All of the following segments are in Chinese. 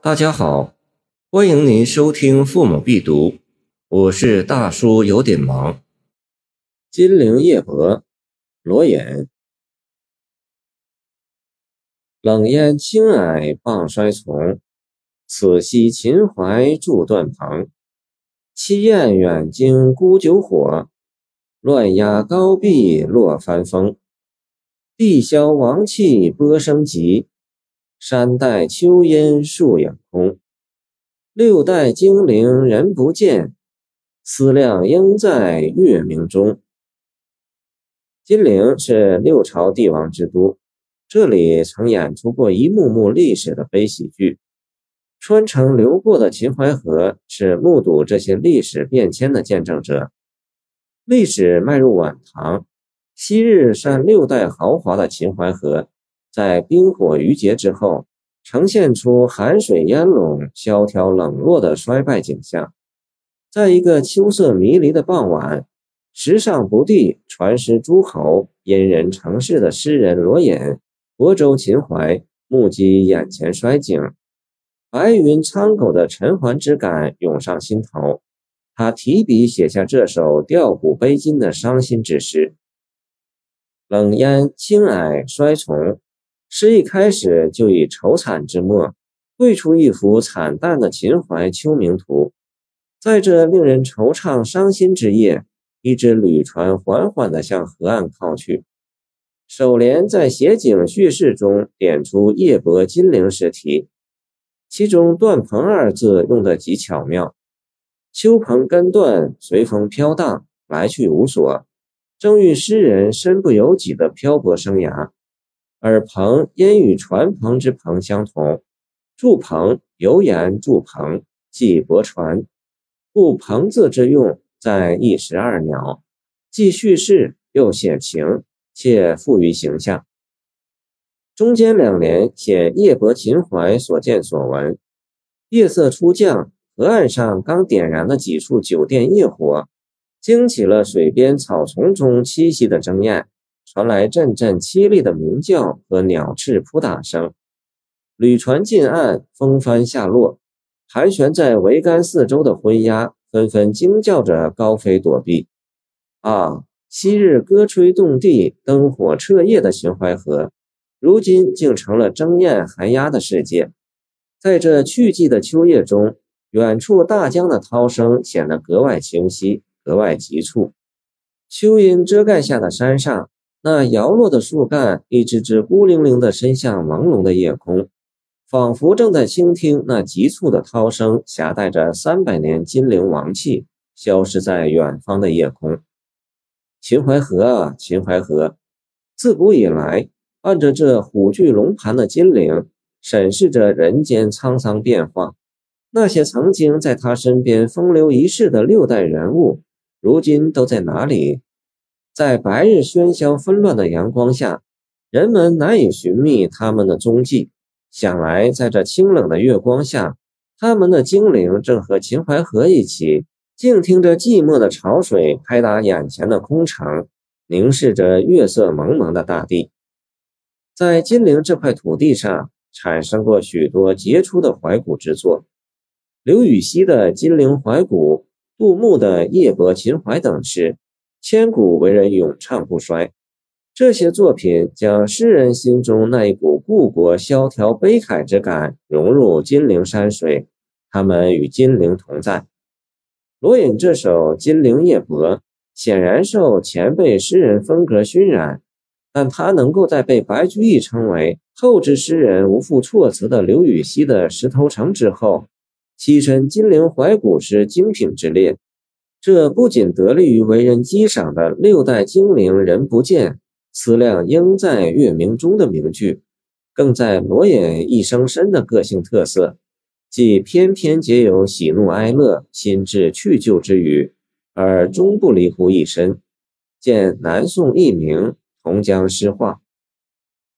大家好，欢迎您收听《父母必读》，我是大叔，有点忙。金陵夜泊，罗隐。冷烟青霭傍衰丛，此夕秦淮住断蓬。七雁远惊孤酒火，乱鸦高壁落帆风。碧霄王气波声急，山带秋阴树影空。六代精灵人不见，思量应在月明中。金陵是六朝帝王之都，这里曾演出过一幕幕历史的悲喜剧。穿城流过的秦淮河是目睹这些历史变迁的见证者。历史迈入晚唐，昔日占六代豪华的秦淮河，在冰火余劫之后，呈现出寒水烟笼、萧条冷落的衰败景象。在一个秋色迷离的傍晚，时尚不第、传世诸侯、殷人成事的诗人罗隐，泊舟秦淮，目击眼前衰景。白云苍狗的沉寰之感涌上心头，他提笔写下这首吊古悲今的伤心之诗。冷烟青霭衰丛，诗一开始就以愁惨之墨绘出一幅惨淡的秦淮秋明图。在这令人惆怅伤心之夜，一只旅船缓缓地向河岸靠去。首联在写景叙事中点出夜泊金陵时题。其中“断棚”二字用得极巧妙，秋蓬根断，随风飘荡，来去无所，正与诗人身不由己的漂泊生涯。而“蓬”因与船篷之“篷”相同，筑篷有言筑篷，即泊船，故“篷”字之用在一石二鸟，既叙事又写情，且富于形象。中间两联写夜泊秦淮所见所闻。夜色初降，河岸上刚点燃的几处酒店夜火，惊起了水边草丛中栖息的争雁，传来阵阵凄厉的鸣叫和鸟翅扑打声。旅船近岸，风帆下落，盘旋在桅杆四周的昏鸦纷纷惊叫着高飞躲避。啊，昔日歌吹动地、灯火彻夜的秦淮河！如今竟成了争艳寒鸦的世界。在这去季的秋夜中，远处大江的涛声显得格外清晰，格外急促。秋阴遮盖下的山上，那摇落的树干一只只孤零零地伸向朦胧的夜空，仿佛正在倾听那急促的涛声，夹带着三百年金陵王气，消失在远方的夜空。秦淮河啊，秦淮河，自古以来。按着这虎踞龙盘的金陵，审视着人间沧桑变化，那些曾经在他身边风流一世的六代人物，如今都在哪里？在白日喧嚣纷乱的阳光下，人们难以寻觅他们的踪迹。想来，在这清冷的月光下，他们的精灵正和秦淮河一起，静听着寂寞的潮水拍打眼前的空城，凝视着月色蒙蒙的大地。在金陵这块土地上，产生过许多杰出的怀古之作，刘禹锡的《金陵怀古》，杜牧的《夜泊秦淮》等诗，千古为人咏唱不衰。这些作品将诗人心中那一股故国萧条悲慨之感融入金陵山水，他们与金陵同在。罗隐这首《金陵夜泊》，显然受前辈诗人风格熏染。但他能够在被白居易称为后之诗人无复措辞的刘禹锡的《石头城》之后，跻身金陵怀古诗精品之列，这不仅得力于为人激赏的“六代精灵人不见，思量应在月明中”的名句，更在罗隐一生身的个性特色，即偏偏皆有喜怒哀乐、心智去旧之语，而终不离乎一身。见南宋佚名。同江诗画，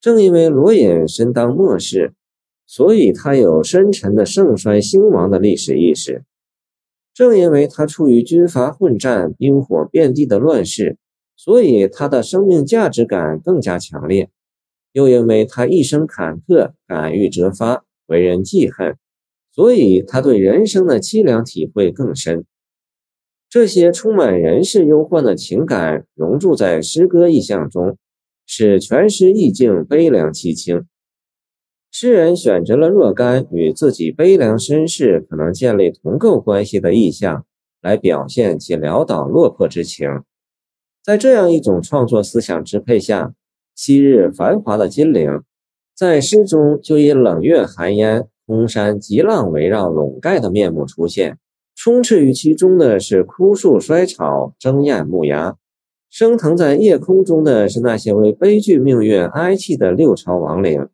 正因为罗隐身当末世，所以他有深沉的盛衰兴亡的历史意识；正因为他处于军阀混战、兵火遍地的乱世，所以他的生命价值感更加强烈；又因为他一生坎坷，敢于折发，为人记恨，所以他对人生的凄凉体会更深。这些充满人世忧患的情感融入在诗歌意象中，使全诗意境悲凉凄清。诗人选择了若干与自己悲凉身世可能建立同构关系的意象，来表现其潦倒落魄之情。在这样一种创作思想支配下，昔日繁华的金陵，在诗中就以冷月寒烟、空山急浪围绕笼盖的面目出现。充斥于其中的是枯树衰草、争艳木崖；升腾在夜空中的是那些为悲剧命运哀泣的六朝亡灵。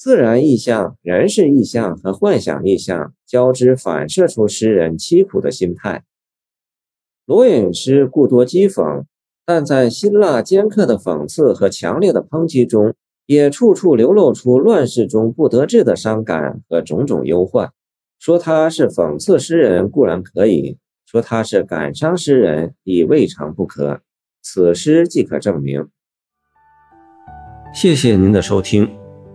自然意象、人事意象和幻想意象交织，反射出诗人凄苦的心态。罗隐诗故多讥讽，但在辛辣尖刻的讽刺和强烈的抨击中，也处处流露出乱世中不得志的伤感和种种忧患。说他是讽刺诗人固然可以说他是感伤诗人亦未尝不可，此诗即可证明。谢谢您的收听，